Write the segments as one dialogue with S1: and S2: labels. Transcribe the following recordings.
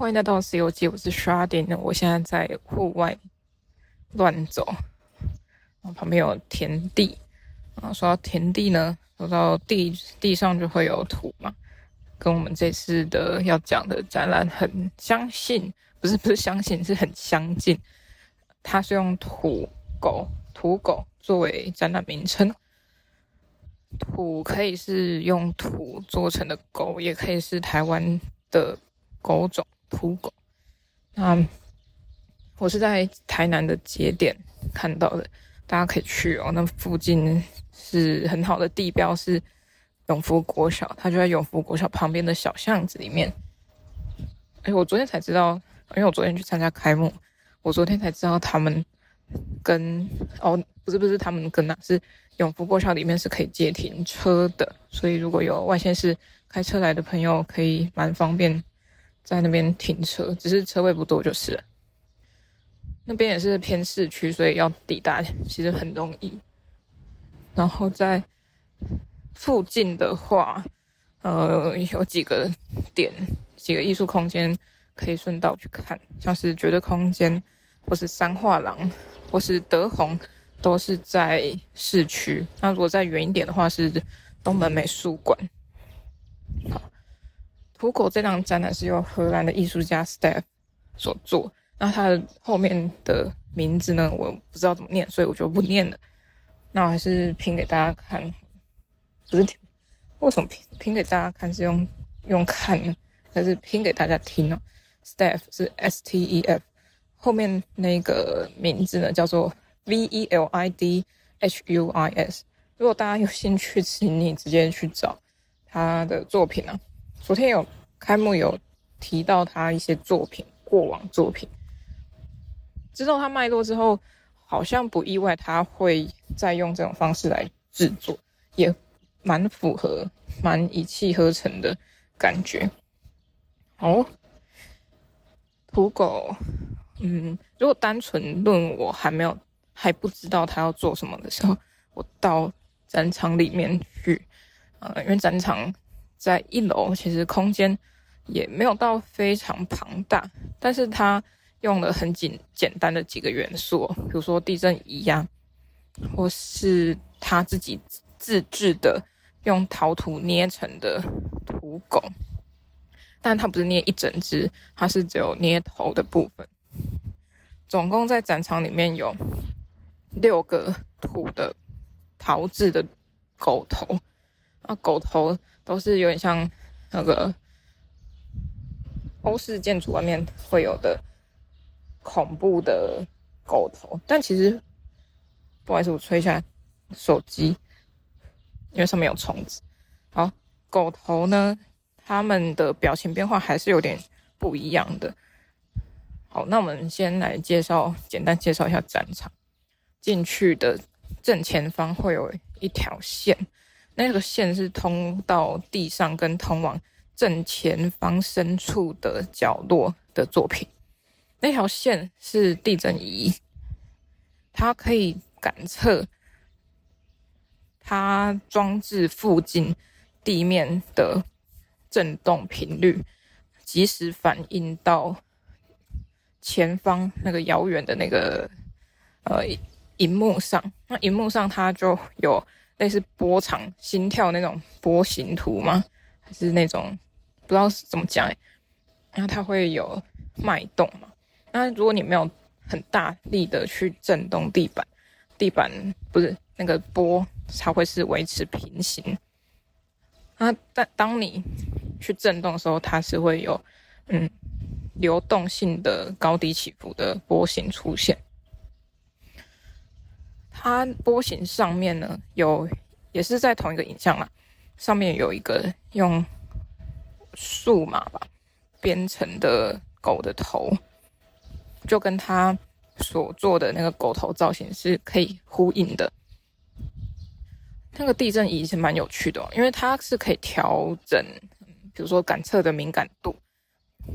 S1: 欢迎来到《西游记》，我是 Sharding，我现在在户外乱走，然后旁边有田地啊。说到田地呢，说到地地上就会有土嘛，跟我们这次的要讲的展览很相信，不是不是相信，是很相近。它是用土狗土狗作为展览名称，土可以是用土做成的狗，也可以是台湾的狗种。土狗，那我是在台南的节点看到的，大家可以去哦。那附近是很好的地标，是永福国小，它就在永福国小旁边的小巷子里面。哎，我昨天才知道，因为我昨天去参加开幕，我昨天才知道他们跟哦，不是不是他们跟哪，是永福国小里面是可以借停车的，所以如果有外县市开车来的朋友，可以蛮方便。在那边停车，只是车位不多就是了。那边也是偏市区，所以要抵达其实很容易。然后在附近的话，呃，有几个点，几个艺术空间可以顺道去看，像是绝对空间，或是三画廊，或是德宏，都是在市区。那如果再远一点的话，是东门美术馆。好。土狗这档展览是由荷兰的艺术家 Stef 所做，那它的后面的名字呢，我不知道怎么念，所以我就不念了。那我还是拼给大家看，不是听为什么拼拼给大家看是用用看呢？还是拼给大家听呢？Stef 是 S T E F，后面那个名字呢叫做 V E L I D H U I S。如果大家有兴趣，请你直接去找他的作品啊。昨天有开幕，有提到他一些作品，过往作品。知道他脉络之后，好像不意外他会再用这种方式来制作，也蛮符合、蛮一气呵成的感觉。哦，土狗，嗯，如果单纯论我还没有还不知道他要做什么的时候，我到展场里面去，呃，因为展场。在一楼，其实空间也没有到非常庞大，但是它用了很简简单的几个元素，比如说地震仪呀，或是他自己自制的用陶土捏成的土狗，但它不是捏一整只，它是只有捏头的部分。总共在展场里面有六个土的陶制的狗头，啊，狗头。都是有点像那个欧式建筑外面会有的恐怖的狗头，但其实不好意思，我吹一下手机，因为上面有虫子。好，狗头呢，他们的表情变化还是有点不一样的。好，那我们先来介绍，简单介绍一下战场。进去的正前方会有一条线。那个线是通到地上跟通往正前方深处的角落的作品。那条线是地震仪，它可以感测它装置附近地面的震动频率，及时反映到前方那个遥远的那个呃荧幕上。那荧幕上它就有。类似波长、心跳那种波形图吗？还是那种不知道是怎么讲哎？然后它会有脉动嘛？那如果你没有很大力的去震动地板，地板不是那个波才会是维持平行。那但当你去震动的时候，它是会有嗯流动性的高低起伏的波形出现。它波形上面呢，有也是在同一个影像嘛，上面有一个用数码吧编成的狗的头，就跟它所做的那个狗头造型是可以呼应的。那个地震仪是蛮有趣的哦，因为它是可以调整，比如说感测的敏感度，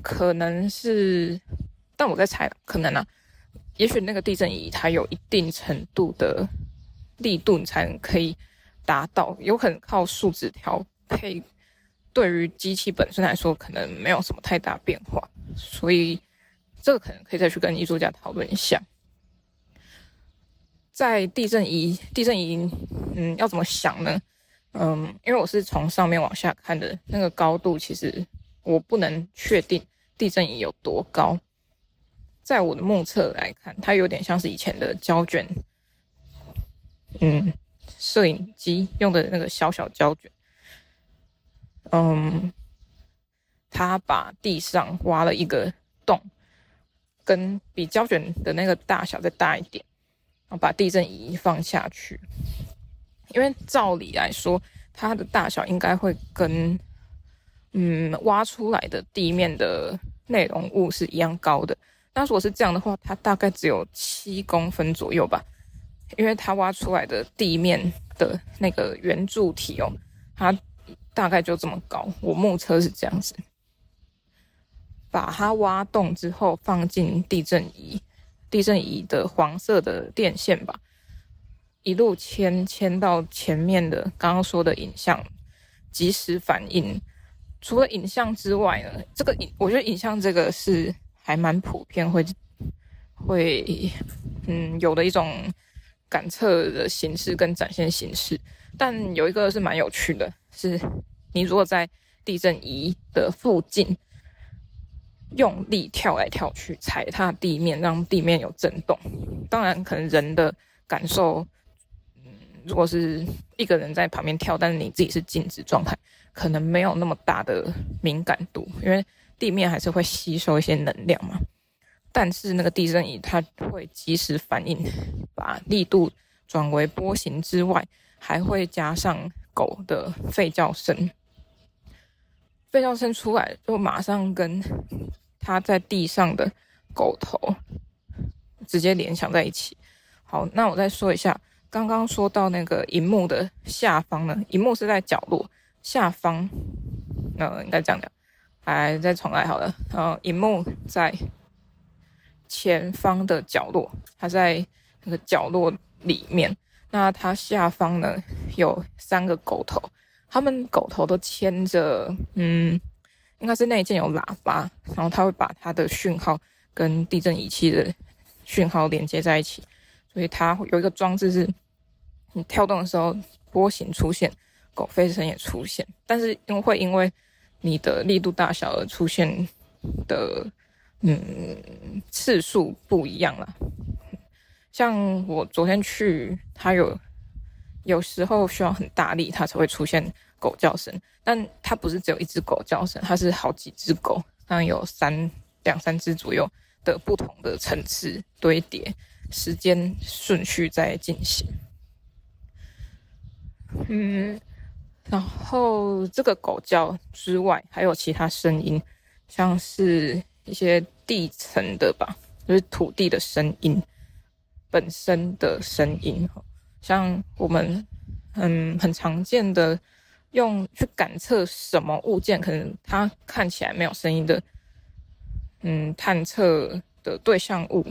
S1: 可能是，但我在猜，可能啊。也许那个地震仪它有一定程度的力度，你才能可以达到。有可能靠数值调配，对于机器本身来说，可能没有什么太大变化。所以这个可能可以再去跟艺术家讨论一下。在地震仪，地震仪，嗯，要怎么想呢？嗯，因为我是从上面往下看的，那个高度其实我不能确定地震仪有多高。在我的目测来看，它有点像是以前的胶卷，嗯，摄影机用的那个小小胶卷。嗯，他把地上挖了一个洞，跟比胶卷的那个大小再大一点，然后把地震仪放下去。因为照理来说，它的大小应该会跟嗯挖出来的地面的内容物是一样高的。那如果是这样的话，它大概只有七公分左右吧，因为它挖出来的地面的那个圆柱体哦，它大概就这么高。我目测是这样子，把它挖洞之后放进地震仪，地震仪的黄色的电线吧。一路牵牵到前面的刚刚说的影像，即时反应。除了影像之外呢，这个影我觉得影像这个是还蛮普遍会会嗯有的一种感测的形式跟展现形式。但有一个是蛮有趣的，是你如果在地震仪的附近用力跳来跳去踩踏地面，让地面有震动，当然可能人的感受。嗯如果是一个人在旁边跳，但是你自己是静止状态，可能没有那么大的敏感度，因为地面还是会吸收一些能量嘛。但是那个地震仪它会及时反应，把力度转为波形之外，还会加上狗的吠叫声，吠叫声出来就马上跟它在地上的狗头直接联想在一起。好，那我再说一下。刚刚说到那个荧幕的下方呢，荧幕是在角落下方，呃，应该这样讲，来再重来好了。呃，荧幕在前方的角落，它在那个角落里面。那它下方呢有三个狗头，它们狗头都牵着，嗯，应该是内建有喇叭，然后它会把它的讯号跟地震仪器的讯号连接在一起，所以它会有一个装置是。你跳动的时候，波形出现，狗吠声也出现，但是因为会因为你的力度大小而出现的，嗯，次数不一样了。像我昨天去，它有有时候需要很大力，它才会出现狗叫声，但它不是只有一只狗叫声，它是好几只狗，当然有三两三只左右的不同的层次堆叠，时间顺序在进行。嗯，然后这个狗叫之外，还有其他声音，像是一些地层的吧，就是土地的声音本身的声音，像我们嗯很常见的用去感测什么物件，可能它看起来没有声音的，嗯，探测的对象物，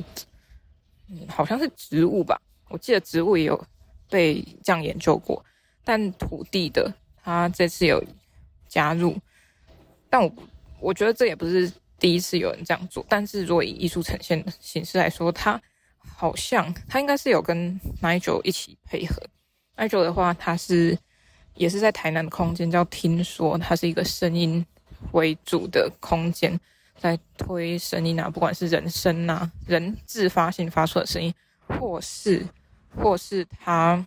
S1: 嗯，好像是植物吧，我记得植物也有被这样研究过。但土地的，他这次有加入，但我我觉得这也不是第一次有人这样做。但是如果以艺术呈现的形式来说，他好像他应该是有跟 Nigel 一起配合。Nigel 的话，他是也是在台南的空间，叫听说，它是一个声音为主的空间，在推声音啊，不管是人声啊，人自发性发出的声音，或是或是他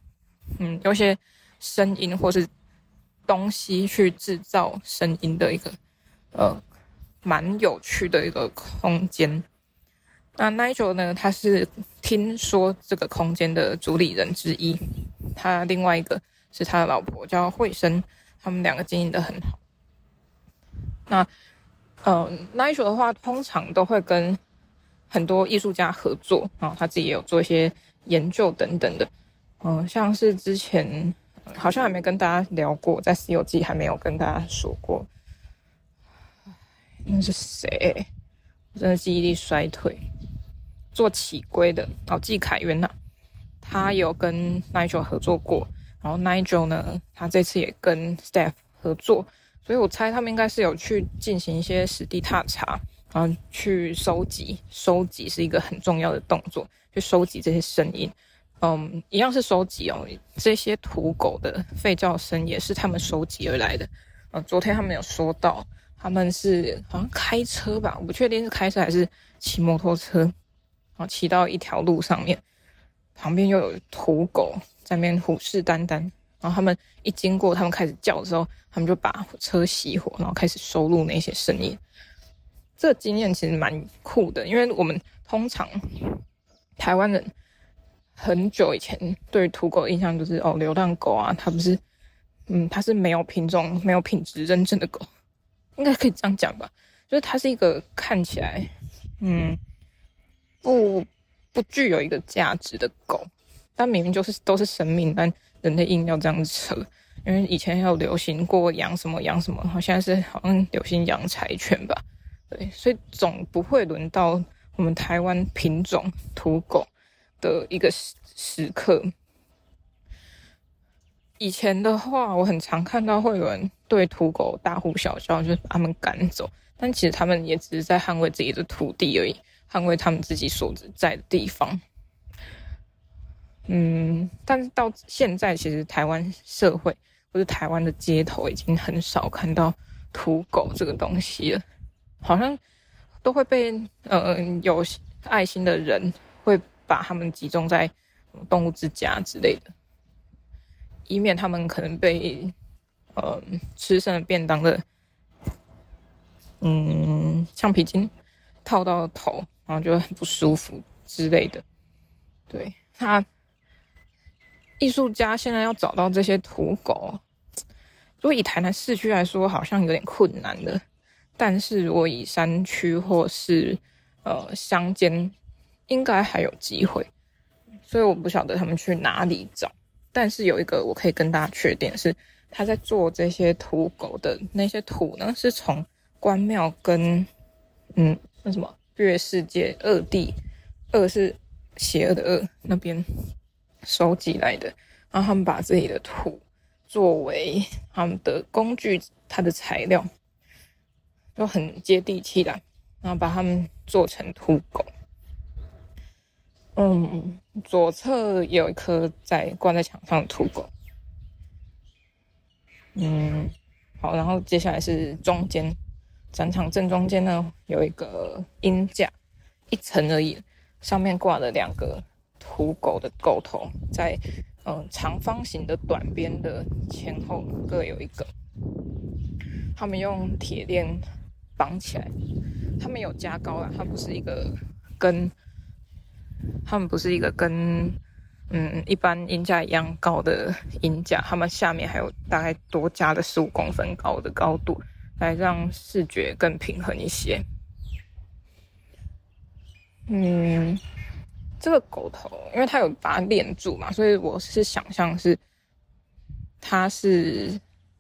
S1: 嗯有些。声音或是东西去制造声音的一个呃蛮有趣的一个空间。那 Nigel 呢，他是听说这个空间的主理人之一，他另外一个是他的老婆叫慧生，他们两个经营得很好。那呃 Nigel 的话，通常都会跟很多艺术家合作，然后他自己也有做一些研究等等的，嗯、像是之前。好像还没跟大家聊过，在《西游记》还没有跟大家说过。那是谁？我真的记忆力衰退。做起龟的哦，季凯元呐，他有跟 Nigel 合作过。然后 Nigel 呢，他这次也跟 Staff 合作，所以我猜他们应该是有去进行一些实地踏查，然后去收集，收集是一个很重要的动作，去收集这些声音。嗯，一样是收集哦，这些土狗的吠叫声也是他们收集而来的。呃，昨天他们有说到，他们是好像开车吧，我不确定是开车还是骑摩托车，然后骑到一条路上面，旁边又有土狗在那边虎视眈眈。然后他们一经过，他们开始叫的时候，他们就把车熄火，然后开始收录那些声音。这经验其实蛮酷的，因为我们通常台湾人。很久以前，对土狗的印象就是哦，流浪狗啊，它不是，嗯，它是没有品种、没有品质认证的狗，应该可以这样讲吧？就是它是一个看起来，嗯，不不具有一个价值的狗，但明明就是都是生命，但人类硬要这样子扯，因为以前有流行过养什么养什么，好像是好像流行养柴犬吧？对，所以总不会轮到我们台湾品种土狗。的一个时时刻。以前的话，我很常看到会有人对土狗大呼小叫，就是把他们赶走。但其实他们也只是在捍卫自己的土地而已，捍卫他们自己所在的地方。嗯，但是到现在，其实台湾社会或者台湾的街头已经很少看到土狗这个东西了，好像都会被呃有爱心的人会。把他们集中在动物之家之类的，以免他们可能被呃吃剩的便当的嗯橡皮筋套到头，然后就很不舒服之类的。对，他艺术家现在要找到这些土狗，如果以台南市区来说，好像有点困难的。但是如果以山区或是呃乡间，应该还有机会，所以我不晓得他们去哪里找。但是有一个我可以跟大家确定是，他在做这些土狗的那些土呢，是从关庙跟嗯那什么月世界二地，二是邪恶的恶那边收集来的。然后他们把自己的土作为他们的工具，它的材料就很接地气的，然后把他们做成土狗。嗯，左侧有一颗在挂在墙上的土狗。嗯，好，然后接下来是中间展场正中间呢，有一个鹰架，一层而已，上面挂了两个土狗的狗头，在嗯长方形的短边的前后各有一个。他们用铁链绑起来，他们有加高啊，它不是一个跟。他们不是一个跟嗯一般鹰架一样高的鹰架，他们下面还有大概多加了十五公分高的高度，来让视觉更平衡一些。嗯，这个狗头，因为它有把它链住嘛，所以我是想象是它是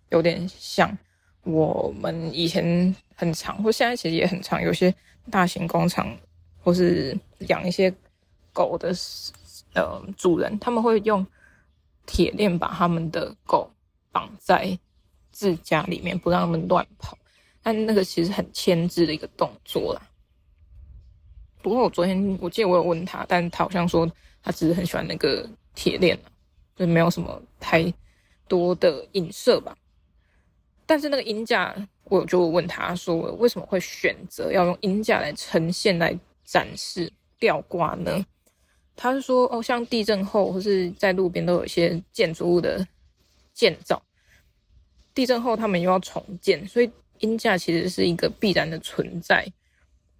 S1: 有点像我们以前很长，或现在其实也很长，有些大型工厂或是养一些。狗的呃主人，他们会用铁链把他们的狗绑在自家里面，不让他们乱跑。但那个其实很牵制的一个动作啦。不过我昨天我记得我有问他，但他好像说他只是很喜欢那个铁链，就没有什么太多的影射吧。但是那个银架，我就问他说，为什么会选择要用银架来呈现、来展示吊挂呢？他是说，哦，像地震后或是在路边都有一些建筑物的建造，地震后他们又要重建，所以鹰架其实是一个必然的存在，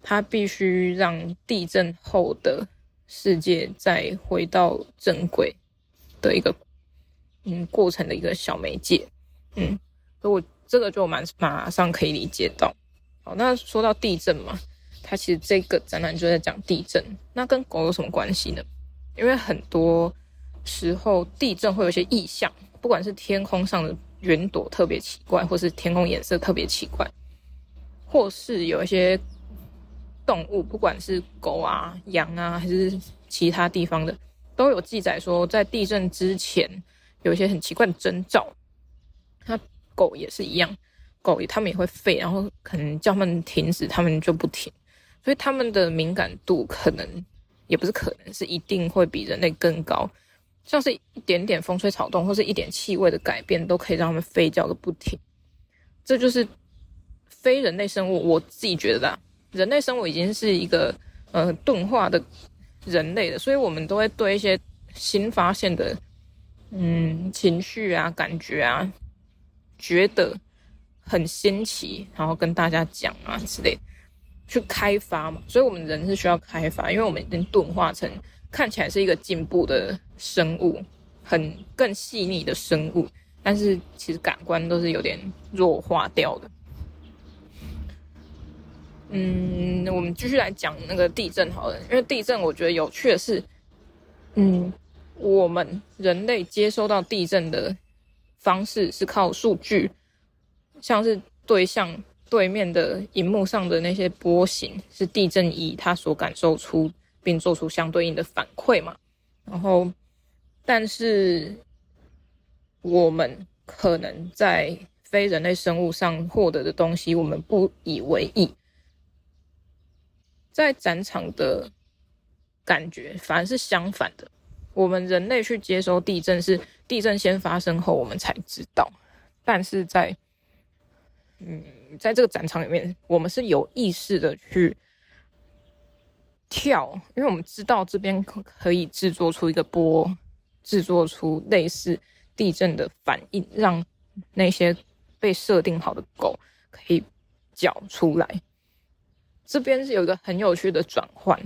S1: 它必须让地震后的世界再回到正轨的一个嗯过程的一个小媒介，嗯，所以我这个就蛮马上可以理解到。好，那说到地震嘛。它其实这个展览就在讲地震，那跟狗有什么关系呢？因为很多时候地震会有一些异象，不管是天空上的云朵特别奇怪，或是天空颜色特别奇怪，或是有一些动物，不管是狗啊、羊啊，还是其他地方的，都有记载说，在地震之前有一些很奇怪的征兆。那狗也是一样，狗它们也会吠，然后可能叫它们停止，它们就不停。所以他们的敏感度可能也不是可能，是一定会比人类更高。像是一点点风吹草动，或是一点气味的改变，都可以让他们吠叫个不停。这就是非人类生物，我自己觉得啦，人类生物已经是一个呃钝化的人类了，所以我们都会对一些新发现的嗯情绪啊、感觉啊，觉得很新奇，然后跟大家讲啊之类，去开发嘛。所以我们人是需要开发，因为我们已经钝化成。看起来是一个进步的生物，很更细腻的生物，但是其实感官都是有点弱化掉的。嗯，我们继续来讲那个地震好了，因为地震我觉得有趣的是，嗯，我们人类接收到地震的方式是靠数据，像是对象对面的荧幕上的那些波形，是地震仪它所感受出。并做出相对应的反馈嘛，然后，但是我们可能在非人类生物上获得的东西，我们不以为意，在展场的感觉反而是相反的。我们人类去接收地震，是地震先发生后我们才知道，但是在嗯，在这个展场里面，我们是有意识的去。跳，因为我们知道这边可以制作出一个波，制作出类似地震的反应，让那些被设定好的狗可以叫出来。这边是有一个很有趣的转换，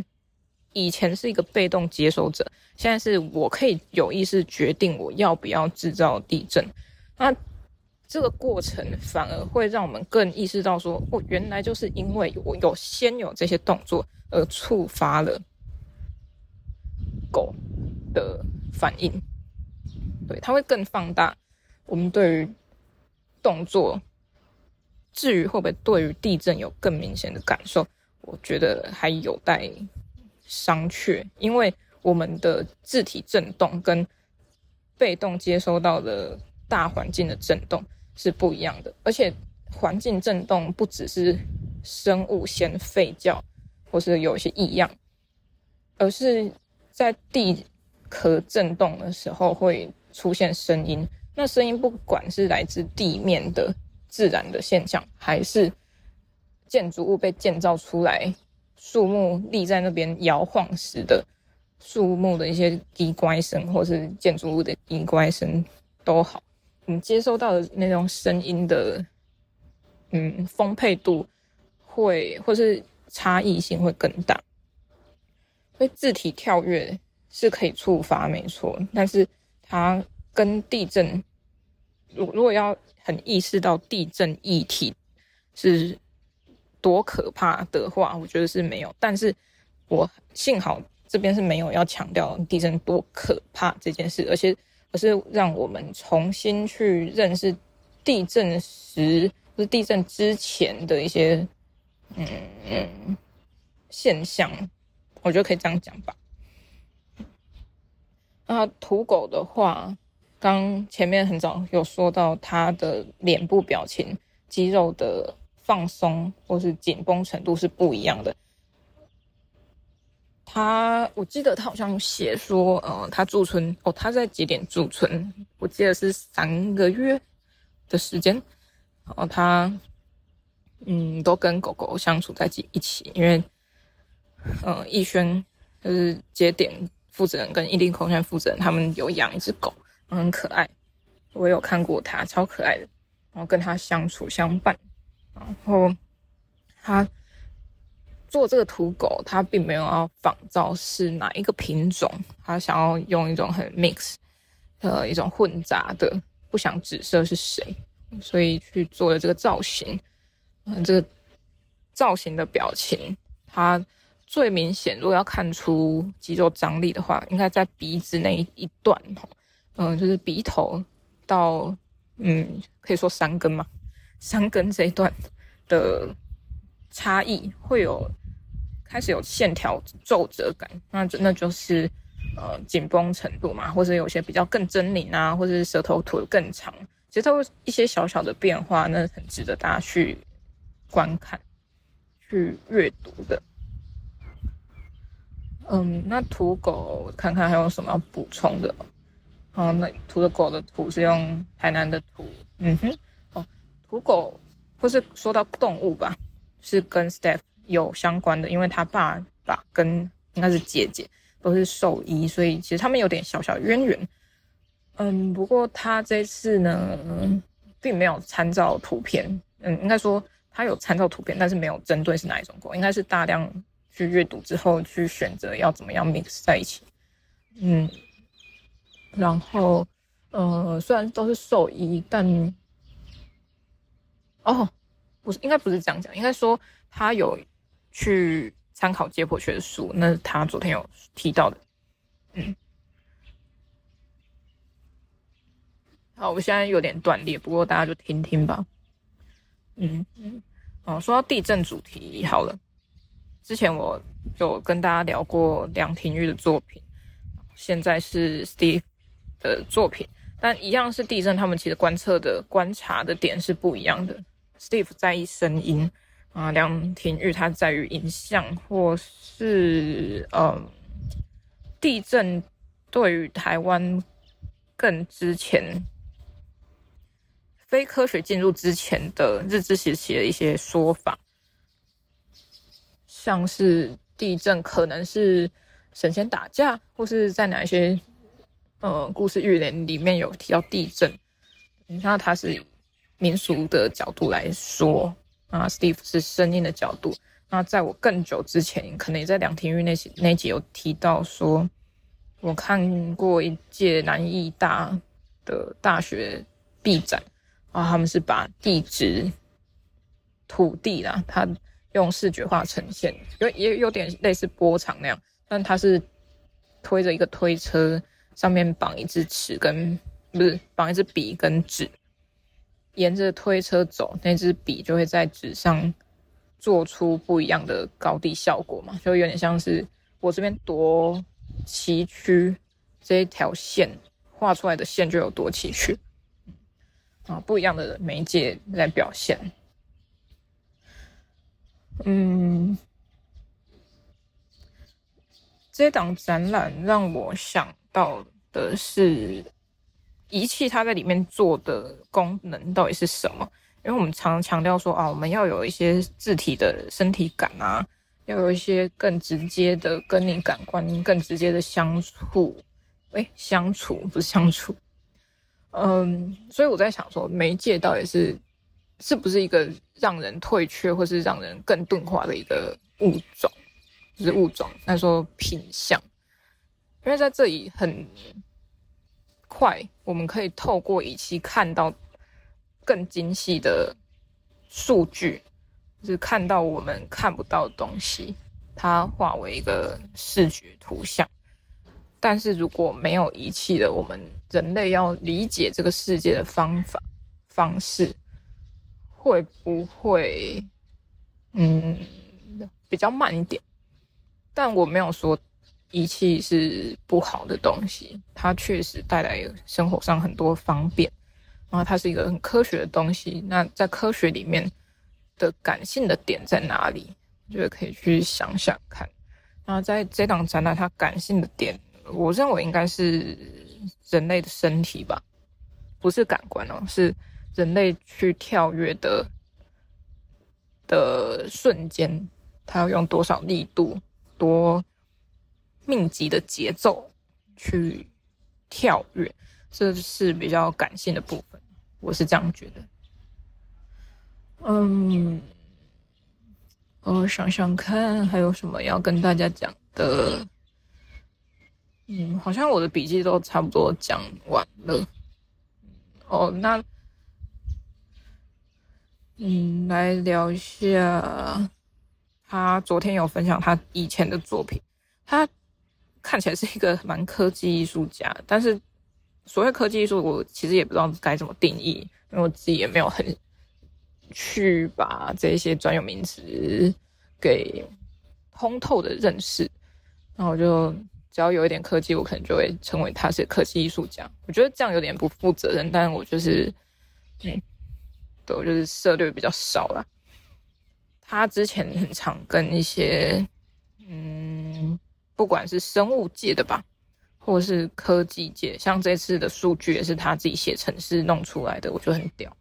S1: 以前是一个被动接收者，现在是我可以有意识决定我要不要制造地震。那这个过程反而会让我们更意识到说，哦，原来就是因为我有先有这些动作。而触发了狗的反应，对，它会更放大我们对于动作。至于会不会对于地震有更明显的感受，我觉得还有待商榷，因为我们的字体震动跟被动接收到的大环境的震动是不一样的，而且环境震动不只是生物先吠叫。或是有一些异样，而是在地壳震动的时候会出现声音。那声音不管是来自地面的自然的现象，还是建筑物被建造出来，树木立在那边摇晃时的树木的一些滴乖声，或是建筑物的滴乖声都好，你接收到的那种声音的，嗯，丰沛度会，或是。差异性会更大，所以自体跳跃是可以触发，没错。但是它跟地震，如如果要很意识到地震议题是多可怕的话，我觉得是没有。但是我幸好这边是没有要强调地震多可怕这件事，而且而是让我们重新去认识地震时，就是地震之前的一些。嗯，现象，我觉得可以这样讲吧。那土狗的话，刚前面很早有说到它的脸部表情、肌肉的放松或是紧绷程度是不一样的。他，我记得他好像写说，呃，他驻村哦，他在几点驻村？我记得是三个月的时间。然后他。嗯，都跟狗狗相处在一起，因为，呃，逸轩就是节点负责人跟伊利空间负责人，他们有养一只狗，很可爱，我有看过它，超可爱的，然后跟它相处相伴，然后他做这个土狗，它并没有要仿造是哪一个品种，它想要用一种很 mix，呃，一种混杂的，不想指涉是谁，所以去做了这个造型。嗯，这个造型的表情，它最明显。如果要看出肌肉张力的话，应该在鼻子那一一段，嗯，就是鼻头到嗯，可以说山根嘛，山根这一段的差异会有开始有线条皱褶感，那真的就是呃紧绷程度嘛，或者有些比较更狰狞啊，或者是舌头吐得更长，其实它会一些小小的变化，那很值得大家去。观看、去阅读的，嗯，那土狗看看还有什么要补充的。好，那土的狗的土是用台南的土。嗯哼，哦，土狗或是说到动物吧，是跟 Steph 有相关的，因为他爸爸跟应该是姐姐都是兽医，所以其实他们有点小小渊源。嗯，不过他这次呢，并没有参照图片。嗯，应该说他有参照图片，但是没有针对是哪一种狗，应该是大量。去阅读之后，去选择要怎么样 mix 在一起。嗯，然后，呃，虽然都是兽医，但，哦，不是，应该不是这样讲，应该说他有去参考解剖学的书，那是他昨天有提到的。嗯，好，我现在有点断裂，不过大家就听听吧。嗯嗯，哦，说到地震主题，好了。之前我有跟大家聊过梁廷玉的作品，现在是 Steve 的作品，但一样是地震，他们其实观测的观察的点是不一样的。Steve 在意声音啊，梁廷玉他在于影像，或是嗯，地震对于台湾更之前非科学进入之前的日治时期的一些说法。像是地震可能是神仙打架，或是在哪一些呃故事寓言里面有提到地震，那他是民俗的角度来说啊，Steve 是声音的角度。那在我更久之前，可能也在梁廷玉那集那集有提到说，我看过一届南艺大的大学毕展啊，他们是把地质土地啦，它。用视觉化呈现，有也有点类似波长那样，但它是推着一个推车，上面绑一支尺跟不是绑一支笔跟纸，沿着推车走，那支笔就会在纸上做出不一样的高低效果嘛，就有点像是我这边多崎岖，这一条线画出来的线就有多崎岖，啊，不一样的媒介来表现。嗯，这档展览让我想到的是仪器，它在里面做的功能到底是什么？因为我们常强调说啊，我们要有一些自体的身体感啊，要有一些更直接的跟你感官更直接的相处。诶，相处不是相处。嗯，所以我在想说，媒介到底是。是不是一个让人退却，或是让人更钝化的一个物种？就是物种，那说品相，因为在这里很快，我们可以透过仪器看到更精细的数据，就是看到我们看不到的东西，它化为一个视觉图像。但是如果没有仪器的，我们人类要理解这个世界的方法方式。会不会，嗯，比较慢一点？但我没有说仪器是不好的东西，它确实带来生活上很多方便，然后它是一个很科学的东西。那在科学里面的感性的点在哪里？我觉得可以去想想看。那在这档展览，它感性的点，我认为应该是人类的身体吧，不是感官哦，是。人类去跳跃的的瞬间，他要用多少力度、多密集的节奏去跳跃，这是比较感性的部分。我是这样觉得。嗯，我想想看还有什么要跟大家讲的。嗯，好像我的笔记都差不多讲完了。哦，那。嗯，来聊一下，他昨天有分享他以前的作品。他看起来是一个蛮科技艺术家，但是所谓科技艺术，我其实也不知道该怎么定义，因为我自己也没有很去把这些专有名词给通透的认识。那我就只要有一点科技，我可能就会称为他是科技艺术家。我觉得这样有点不负责任，但我就是嗯。对，就是涉猎比较少啦。他之前很常跟一些嗯，不管是生物界的吧，或是科技界，像这次的数据也是他自己写程式弄出来的，我觉得很屌。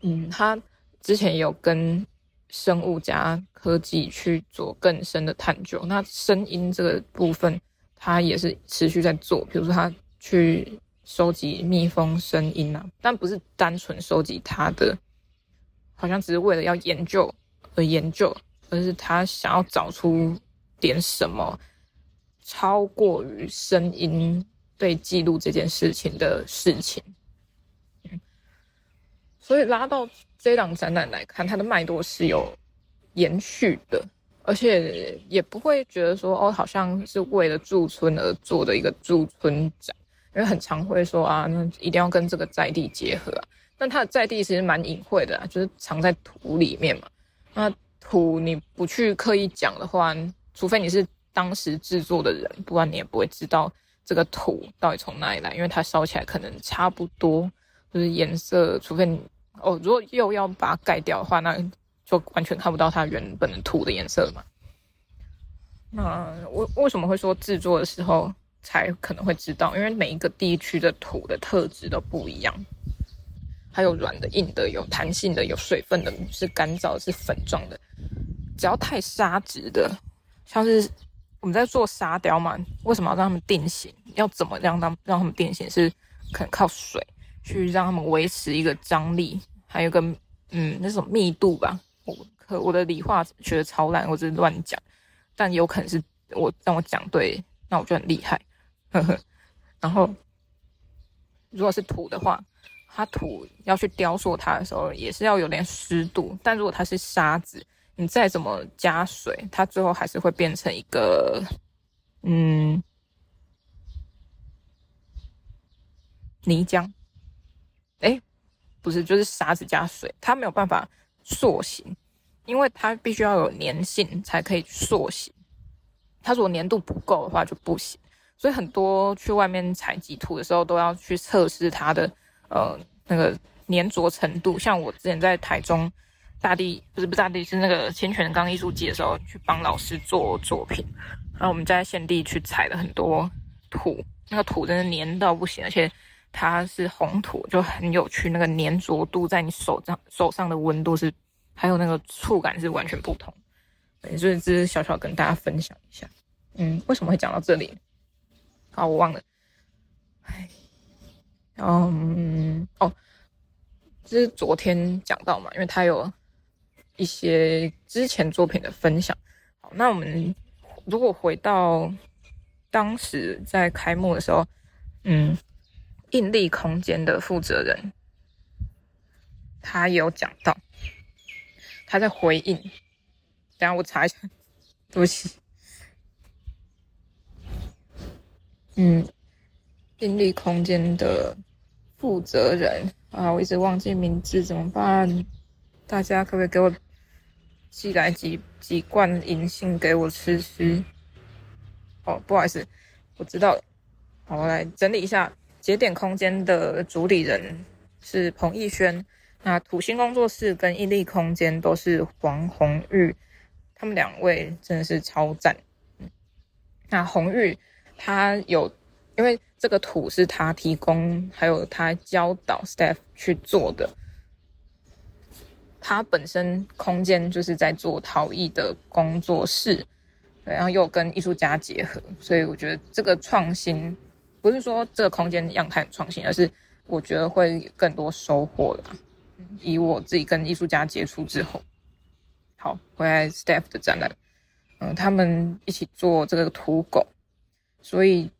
S1: 嗯，他之前有跟生物加科技去做更深的探究。那声音这个部分，他也是持续在做，比如说他去收集蜜蜂声音啊，但不是单纯收集它的，好像只是为了要研究而研究，而是他想要找出点什么超过于声音被记录这件事情的事情。所以拉到这档展览来看，它的脉络是有延续的，而且也不会觉得说哦，好像是为了驻村而做的一个驻村展，因为很常会说啊，那一定要跟这个在地结合啊。但它的在地其实蛮隐晦的，就是藏在土里面嘛。那土你不去刻意讲的话，除非你是当时制作的人，不然你也不会知道这个土到底从哪里来，因为它烧起来可能差不多，就是颜色，除非你。哦，如果又要把它盖掉的话，那就完全看不到它原本的土的颜色了嘛。那为为什么会说制作的时候才可能会知道？因为每一个地区的土的特质都不一样，还有软的、硬的，有弹性的，有水分的，是干燥的，是粉状的。只要太沙质的，像是我们在做沙雕嘛，为什么要让他们定型？要怎么让它们让他们定型？是可能靠水。去让他们维持一个张力，还有个嗯那种密度吧。我可我的理化学的超烂，我只是乱讲，但有可能是我让我讲对，那我就很厉害。呵呵。然后如果是土的话，它土要去雕塑它的时候，也是要有点湿度。但如果它是沙子，你再怎么加水，它最后还是会变成一个嗯泥浆。哎，不是，就是沙子加水，它没有办法塑形，因为它必须要有粘性才可以塑形。它如果粘度不够的话就不行。所以很多去外面采集土的时候都要去测试它的呃那个粘着程度。像我之前在台中大地不是不是大地是那个千泉钢艺术季的时候去帮老师做作品，然后我们在现地去采了很多土，那个土真的粘到不行，而且。它是红土，就很有趣。那个粘着度在你手上手上的温度是，还有那个触感是完全不同。所以这是小小跟大家分享一下。嗯，为什么会讲到这里？好，我忘了。哎，嗯，哦，这是昨天讲到嘛，因为他有一些之前作品的分享。好，那我们如果回到当时在开幕的时候，嗯。印力空间的负责人，他有讲到，他在回应。等下我查一下，对不起。嗯，印力空间的负责人啊，我一直忘记名字，怎么办？大家可不可以给我寄来几几罐银杏给我吃吃？哦，不好意思，我知道了。我来整理一下。节点空间的主理人是彭逸轩，那土星工作室跟印力空间都是黄红玉，他们两位真的是超赞。那红玉他有，因为这个土是他提供，还有他教导 staff 去做的，他本身空间就是在做陶艺的工作室，对，然后又跟艺术家结合，所以我觉得这个创新。不是说这个空间样态很创新，而是我觉得会更多收获的。以我自己跟艺术家接触之后，好，回来 staff 的展览，嗯，他们一起做这个土狗，所以，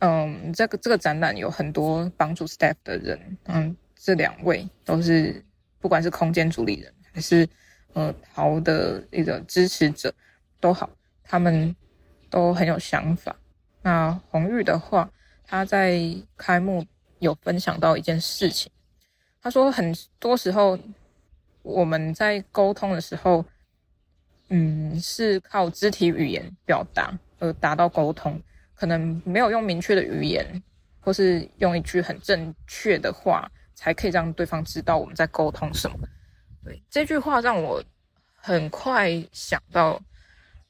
S1: 嗯，这个这个展览有很多帮助 staff 的人，嗯，这两位都是不管是空间主理人还是呃陶的一个支持者都好，他们都很有想法。那红玉的话，他在开幕有分享到一件事情，他说很多时候我们在沟通的时候，嗯，是靠肢体语言表达而达到沟通，可能没有用明确的语言，或是用一句很正确的话，才可以让对方知道我们在沟通什么。对，这句话让我很快想到，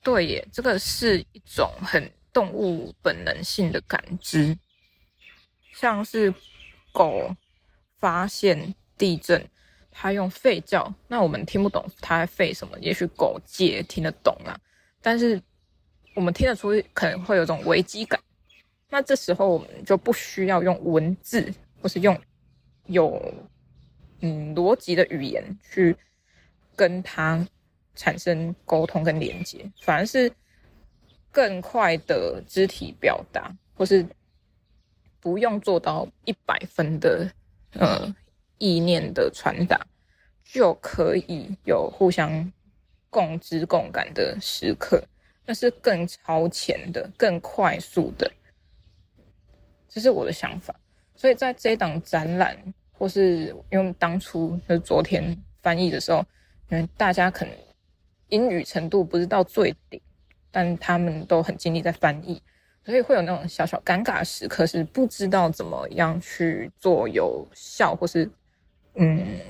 S1: 对耶，这个是一种很动物本能性的感知，像是狗发现地震，它用吠叫，那我们听不懂它在吠什么，也许狗界听得懂啊，但是我们听得出可能会有种危机感，那这时候我们就不需要用文字或是用有嗯逻辑的语言去跟它产生沟通跟连接，反而是更快的肢体表达，或是不用做到一百分的呃意念的传达，就可以有互相共知共感的时刻，那是更超前的、更快速的，这是我的想法。所以在这一档展览，或是因为当初就是昨天翻译的时候，因为大家可能。英语程度不是到最顶，但他们都很尽力在翻译，所以会有那种小小尴尬时刻，是不知道怎么样去做有效，或是嗯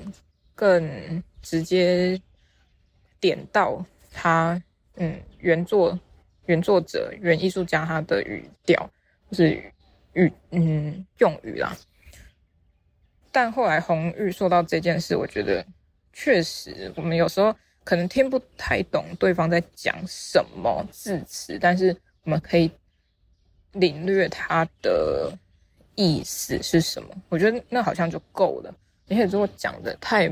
S1: 更直接点到他嗯原作原作者原艺术家他的语调就是语嗯用语啦。但后来红玉说到这件事，我觉得确实我们有时候。可能听不太懂对方在讲什么字词，但是我们可以领略他的意思是什么。我觉得那好像就够了。而且如果讲的太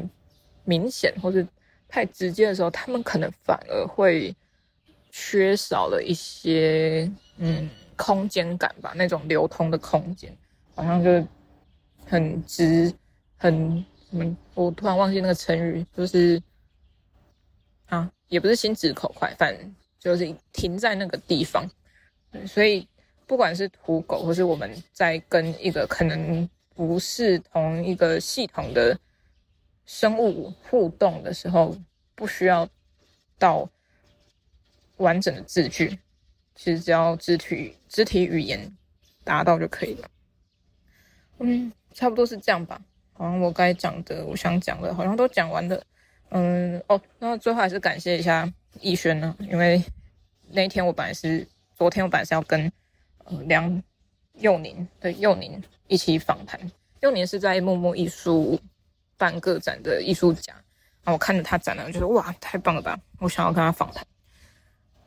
S1: 明显或是太直接的时候，他们可能反而会缺少了一些嗯空间感吧，那种流通的空间，好像就很直很嗯，我突然忘记那个成语，就是。啊，也不是心直口快，反正就是停在那个地方。所以不管是土狗，或是我们在跟一个可能不是同一个系统的生物互动的时候，不需要到完整的字句，其实只要肢体肢体语言达到就可以了。嗯，差不多是这样吧。好像我该讲的，我想讲的，好像都讲完了。嗯哦，那最后还是感谢一下逸轩呢，因为那一天我本来是昨天我本来是要跟呃梁佑宁对佑宁一起访谈，佑宁是在木木艺术办个展的艺术家，然后我看着他展览，我觉得哇太棒了吧，我想要跟他访谈，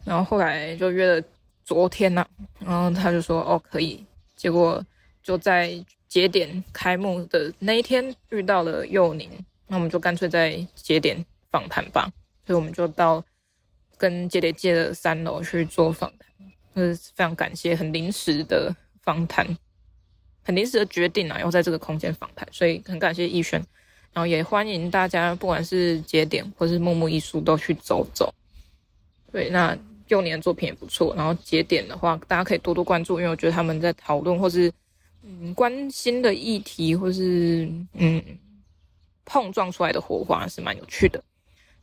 S1: 然后后来就约了昨天呢、啊，然后他就说哦可以，结果就在节点开幕的那一天遇到了佑宁。那我们就干脆在节点访谈吧，所以我们就到跟节点借的三楼去做访谈，就是非常感谢，很临时的访谈，很临时的决定啊，要在这个空间访谈，所以很感谢逸轩，然后也欢迎大家，不管是节点或是木木艺术都去走走。对，那幼年的作品也不错，然后节点的话，大家可以多多关注，因为我觉得他们在讨论或是嗯关心的议题，或是嗯。碰撞出来的火花是蛮有趣的，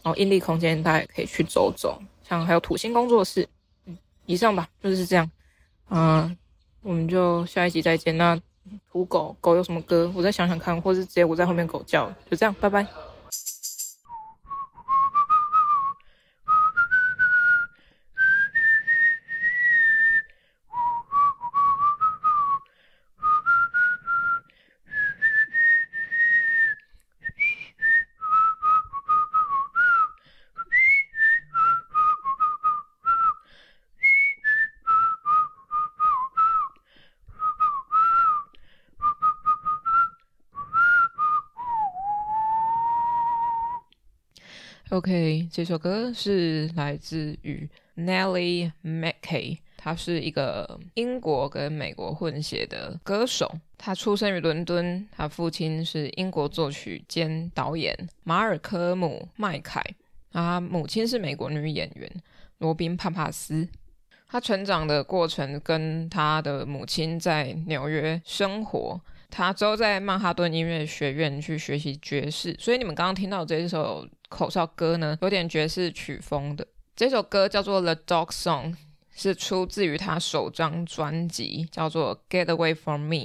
S1: 然后引力空间大家也可以去走走，像还有土星工作室，嗯，以上吧，就是这样，嗯、我们就下一集再见。那土狗狗有什么歌？我再想想看，或是直接我在后面狗叫，就这样，拜拜。OK，这首歌是来自于 Nellie McKay，他是一个英国跟美国混血的歌手。他出生于伦敦，他父亲是英国作曲兼导演马尔科姆麦凯，他母亲是美国女演员罗宾帕帕斯。他成长的过程跟他的母亲在纽约生活。他之后在曼哈顿音乐学院去学习爵士，所以你们刚刚听到这首口哨歌呢，有点爵士曲风的。这首歌叫做《The Dog Song》，是出自于他首张专辑，叫做《Get Away From Me》，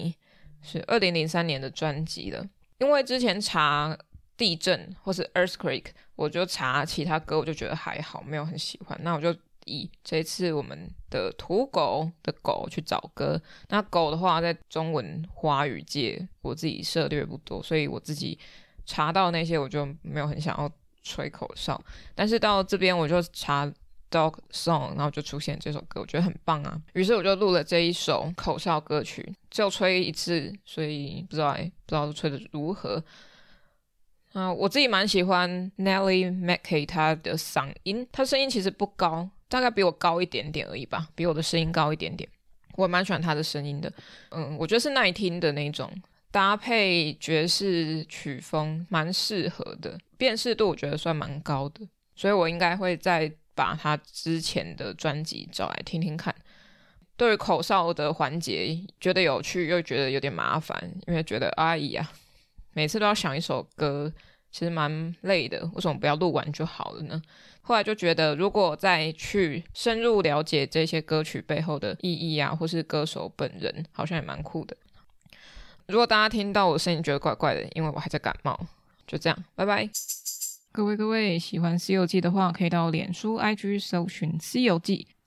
S1: 是二零零三年的专辑了。因为之前查地震或是 earthquake，我就查其他歌，我就觉得还好，没有很喜欢。那我就以这次我们的土狗的狗去找歌。那狗的话，在中文花语界，我自己涉猎不多，所以我自己查到那些，我就没有很想要吹口哨。但是到这边，我就查 Dog Song，然后就出现这首歌，我觉得很棒啊。于是我就录了这一首口哨歌曲，就吹一次，所以不知道，不知道吹的如何。啊、我自己蛮喜欢 Nelly Mackay 她的嗓音，她声音其实不高，大概比我高一点点而已吧，比我的声音高一点点。我蛮喜欢他的声音的，嗯，我觉得是耐听的那种，搭配爵士曲风蛮适合的，辨识度我觉得算蛮高的，所以我应该会再把他之前的专辑找来听听看。对于口哨的环节，觉得有趣又觉得有点麻烦，因为觉得哎呀。每次都要想一首歌，其实蛮累的。为什么不要录完就好了呢？后来就觉得，如果再去深入了解这些歌曲背后的意义啊，或是歌手本人，好像也蛮酷的。如果大家听到我声音觉得怪怪的，因为我还在感冒，就这样，拜拜。各位各位，喜欢《西游记》的话，可以到脸书、IG 搜寻《西游记》。